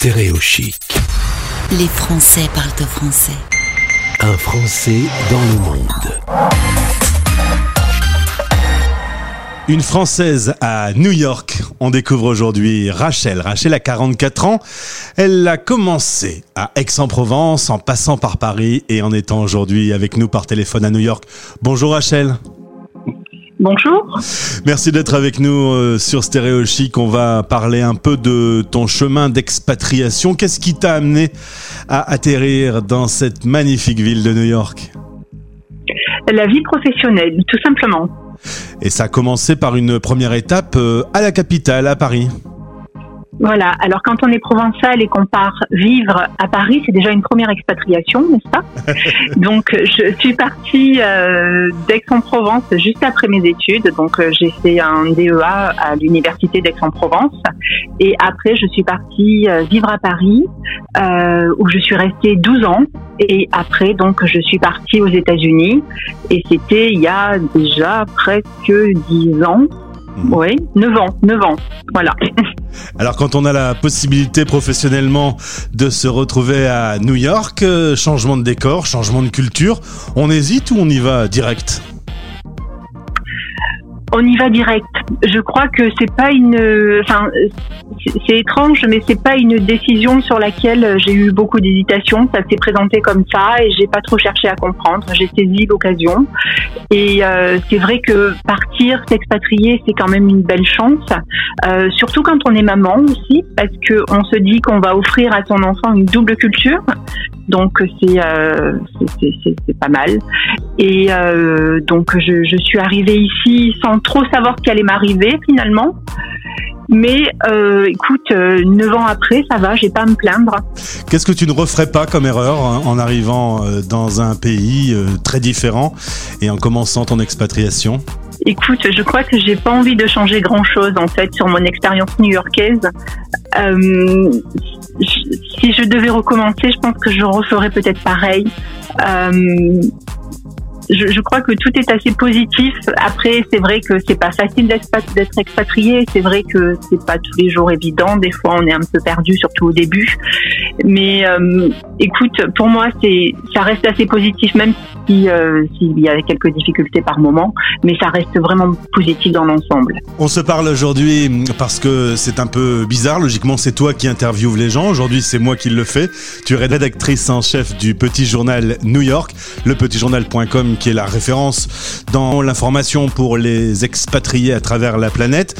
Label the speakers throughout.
Speaker 1: Stéréochic.
Speaker 2: Les Français parlent au français.
Speaker 1: Un Français dans le monde.
Speaker 3: Une Française à New York. On découvre aujourd'hui Rachel. Rachel a 44 ans. Elle a commencé à Aix-en-Provence en passant par Paris et en étant aujourd'hui avec nous par téléphone à New York. Bonjour Rachel.
Speaker 4: Bonjour.
Speaker 3: Merci d'être avec nous euh, sur Stéréo Chic. On va parler un peu de ton chemin d'expatriation. Qu'est-ce qui t'a amené à atterrir dans cette magnifique ville de New York?
Speaker 4: La vie professionnelle, tout simplement.
Speaker 3: Et ça a commencé par une première étape euh, à la capitale, à Paris.
Speaker 4: Voilà. Alors quand on est provençal et qu'on part vivre à Paris, c'est déjà une première expatriation, n'est-ce pas Donc je suis partie euh, d'Aix-en-Provence juste après mes études. Donc euh, j'ai fait un DEA à l'université d'Aix-en-Provence et après je suis partie euh, vivre à Paris euh, où je suis restée 12 ans et après donc je suis partie aux États-Unis et c'était il y a déjà presque 10 ans. Oui, 9 ans, 9 ans, voilà.
Speaker 3: Alors quand on a la possibilité professionnellement de se retrouver à New York, euh, changement de décor, changement de culture, on hésite ou on y va direct?
Speaker 4: On y va direct. Je crois que c'est pas une, enfin, c'est- étrange, mais c'est pas une décision sur laquelle j'ai eu beaucoup d'hésitation. Ça s'est présenté comme ça et j'ai pas trop cherché à comprendre. J'ai saisi l'occasion et euh, c'est vrai que partir, s'expatrier, c'est quand même une belle chance. Euh, surtout quand on est maman aussi, parce que on se dit qu'on va offrir à son enfant une double culture. Donc c'est euh, c'est pas mal. Et euh, donc je, je suis arrivée ici sans trop savoir ce qui allait m'arriver finalement. Mais euh, écoute, euh, neuf ans après, ça va, j'ai pas à me plaindre.
Speaker 3: Qu'est-ce que tu ne referais pas comme erreur hein, en arrivant euh, dans un pays très différent et en commençant ton expatriation?
Speaker 4: Écoute, je crois que j'ai pas envie de changer grand chose en fait sur mon expérience new-yorkaise. Euh, si je devais recommencer, je pense que je referais peut-être pareil. Euh, je, crois que tout est assez positif. Après, c'est vrai que c'est pas facile d'être expatrié. C'est vrai que c'est pas tous les jours évident. Des fois, on est un peu perdu, surtout au début. Mais euh, écoute, pour moi, c'est ça reste assez positif, même si euh, s'il y a quelques difficultés par moment, mais ça reste vraiment positif dans l'ensemble.
Speaker 3: On se parle aujourd'hui parce que c'est un peu bizarre. Logiquement, c'est toi qui interviews les gens. Aujourd'hui, c'est moi qui le fais. Tu es rédactrice en chef du petit journal New York, lepetitjournal.com qui est la référence dans l'information pour les expatriés à travers la planète.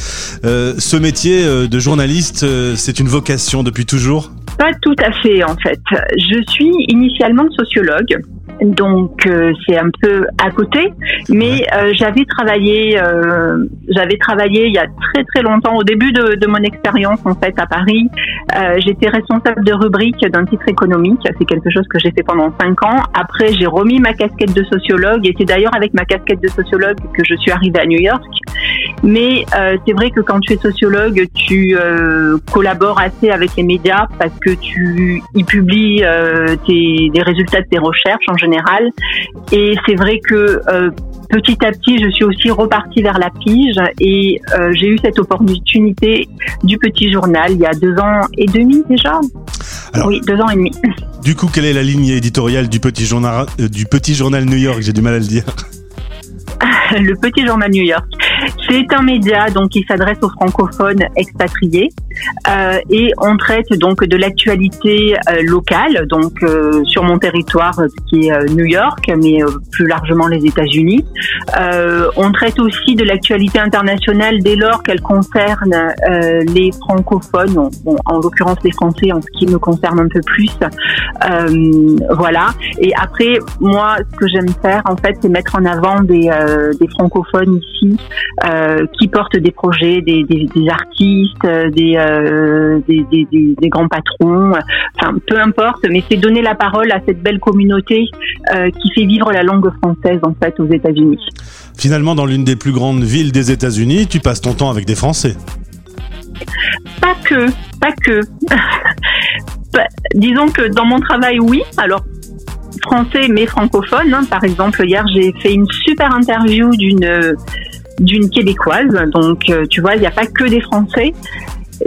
Speaker 3: Euh, ce métier euh, de journaliste, euh, c'est une vocation depuis toujours?
Speaker 4: Pas tout à fait en fait. Je suis initialement sociologue. Donc euh, c'est un peu à côté, mais euh, j'avais travaillé, euh, j'avais travaillé il y a très très longtemps au début de, de mon expérience en fait à Paris. Euh, J'étais responsable de rubrique d'un titre économique, c'est quelque chose que j'ai fait pendant cinq ans. Après j'ai remis ma casquette de sociologue et c'est d'ailleurs avec ma casquette de sociologue que je suis arrivée à New York. Mais euh, c'est vrai que quand tu es sociologue, tu euh, collabores assez avec les médias parce que tu y publies euh, tes, des résultats de tes recherches en général. Et c'est vrai que euh, petit à petit, je suis aussi repartie vers la pige et euh, j'ai eu cette opportunité du petit journal il y a deux ans et demi déjà.
Speaker 3: Alors-
Speaker 4: oui, deux ans et demi.
Speaker 3: Du coup, quelle est la ligne éditoriale du petit journal, euh, du petit journal New York? J'ai du mal à le dire.
Speaker 4: le Petit Journal New York. C'est un média donc qui s'adresse aux francophones expatriés euh, et on traite donc de l'actualité euh, locale donc euh, sur mon territoire euh, qui est euh, New York mais euh, plus largement les États-Unis. On traite aussi de l'actualité internationale dès lors qu'elle concerne les francophones, bon, en l'occurrence les Français en ce qui me concerne un peu plus. Voilà. Et après, moi, ce que j'aime faire, en fait, c'est mettre en avant des, des francophones ici euh, qui portent des projets, des, des, des artistes, euh, des, euh, des, des, des- des grands patrons, enfin, peu importe, mais c'est donner la parole à cette belle communauté euh, qui fait vivre la langue française, en fait, aux États-Unis.
Speaker 3: Finalement, dans l'une des plus grandes villes des États-Unis, tu passes ton temps avec des Français.
Speaker 4: Pas que, pas que. Bah, Disons que dans mon travail, oui. Alors, français mais francophone. hein. Par exemple, hier, j'ai fait une super interview d'une d'une québécoise. Donc, euh, tu vois, il n'y a pas que des Français.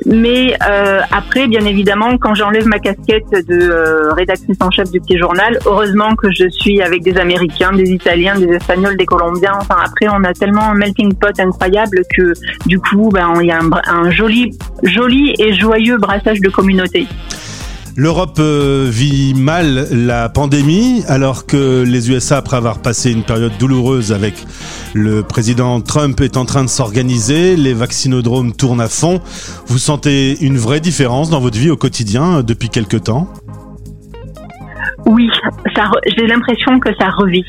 Speaker 4: Mais euh, après, bien évidemment, quand j'enlève ma casquette de euh, rédactrice en chef du petit journal, heureusement que je suis avec des Américains, des Italiens, des Espagnols, des Colombiens. Enfin, après, on a tellement un melting pot incroyable que du coup, ben, il y a un, un joli, joli et joyeux brassage de communautés.
Speaker 3: L'Europe euh, vit mal la pandémie alors que les USA, après avoir passé une période douloureuse avec le président Trump, est en train de s'organiser. Les vaccinodromes tournent à fond. Vous sentez une vraie différence dans votre vie au quotidien euh, depuis quelque temps?
Speaker 4: Oui, j'ai l'impression que ça revit.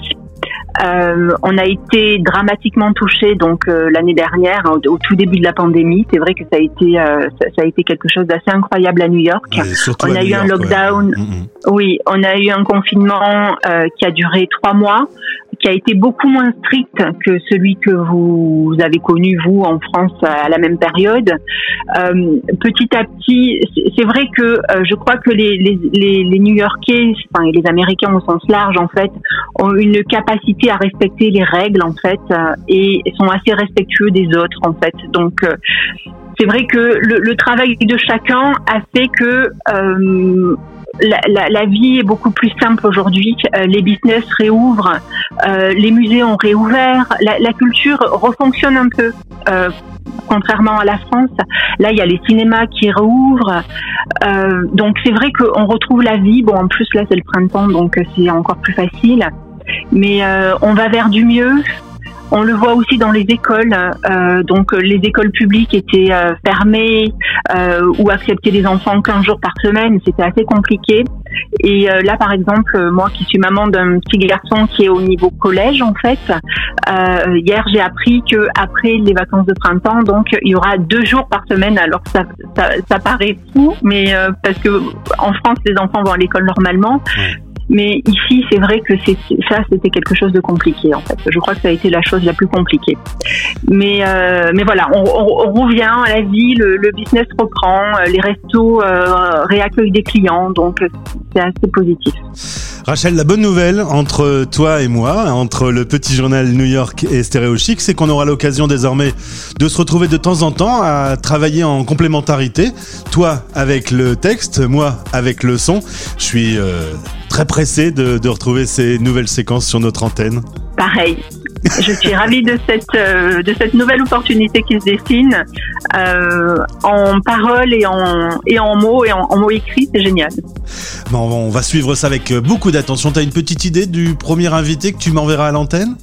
Speaker 4: Euh, on a été dramatiquement touché donc euh, l'année dernière au, tout début de la pandémie. C'est vrai que ça a été euh, ça, a été quelque chose d'assez incroyable à New York.
Speaker 3: on
Speaker 4: a eu
Speaker 3: un
Speaker 4: lockdown.
Speaker 3: Mm, mm.
Speaker 4: Oui, on a eu un confinement qui a duré trois mois qui a été beaucoup moins strict que celui que vous avez connu vous en France à la même période. Euh, petit à petit, c'est vrai que euh, je crois que les, les, les, les New-Yorkais, enfin les Américains au sens large en fait, ont une capacité à respecter les règles en fait euh, et sont assez respectueux des autres en fait. Donc euh, c'est vrai que le, le, travail de chacun a fait que euh, la, la, la, vie est beaucoup plus simple aujourd'hui. Euh, les business réouvrent, euh, les musées ont réouvert, la, la culture refonctionne un peu. Euh, contrairement à la France, là il y a les cinémas qui réouvrent, donc c'est vrai qu'on retrouve la vie. Bon, en plus là c'est le printemps, donc c'est encore plus facile. Mais euh, on va vers du mieux. On le voit aussi dans les écoles. Euh, donc les écoles publiques étaient euh, fermées euh, ou acceptaient les enfants 15 jours par semaine. C'était assez compliqué. Et euh, là, par exemple, moi qui suis maman d'un petit garçon qui est au niveau collège, en fait, euh, hier j'ai appris que après les vacances de printemps, donc il y aura deux jours par semaine. Alors ça, paraît fou, mais euh, parce que en France les enfants vont à l'école normalement. Mais ici, c'est vrai que ça, c'était quelque chose de compliqué en fait. Je crois que ça a été la chose la plus compliquée. Mais, euh, voilà, on, revient à la vie, le, business reprend, les restos euh, réaccueillent des clients, donc c'est assez positif.
Speaker 3: Rachel, la bonne nouvelle entre toi et moi, entre le petit journal New York et Stéréo Chic, c'est qu'on aura l'occasion désormais de se retrouver de temps en temps à travailler en complémentarité. Toi avec le texte, moi avec le son. Je suis euh, très pressé de, de retrouver ces nouvelles séquences sur notre antenne.
Speaker 4: Pareil. Je suis ravie de cette euh, de cette nouvelle opportunité qui se dessine euh, en parole et en et en mots et en, en mots écrits, c'est génial.
Speaker 3: Bon, on va suivre ça avec beaucoup d'attention. T'as une petite idée du premier invité que tu m'enverras à l'antenne?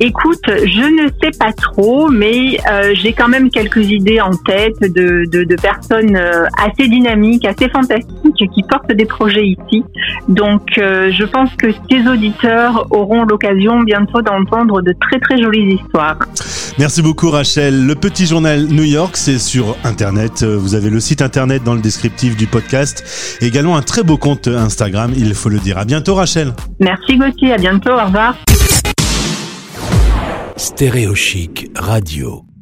Speaker 4: Écoute, je ne sais pas trop, mais euh, j'ai quand même quelques idées en tête de, de, de personnes euh, assez dynamiques, assez fantastiques, qui portent des projets ici. Donc, euh, je pense que tes auditeurs auront l'occasion bientôt d'entendre de très très jolies histoires.
Speaker 3: Merci beaucoup Rachel. Le petit journal New York, c'est sur Internet. Vous avez le site Internet dans le descriptif du podcast. Et également un très beau compte Instagram, il faut le dire. À bientôt Rachel.
Speaker 4: Merci Gauthier, à bientôt, au revoir.
Speaker 1: Stéréochic Radio.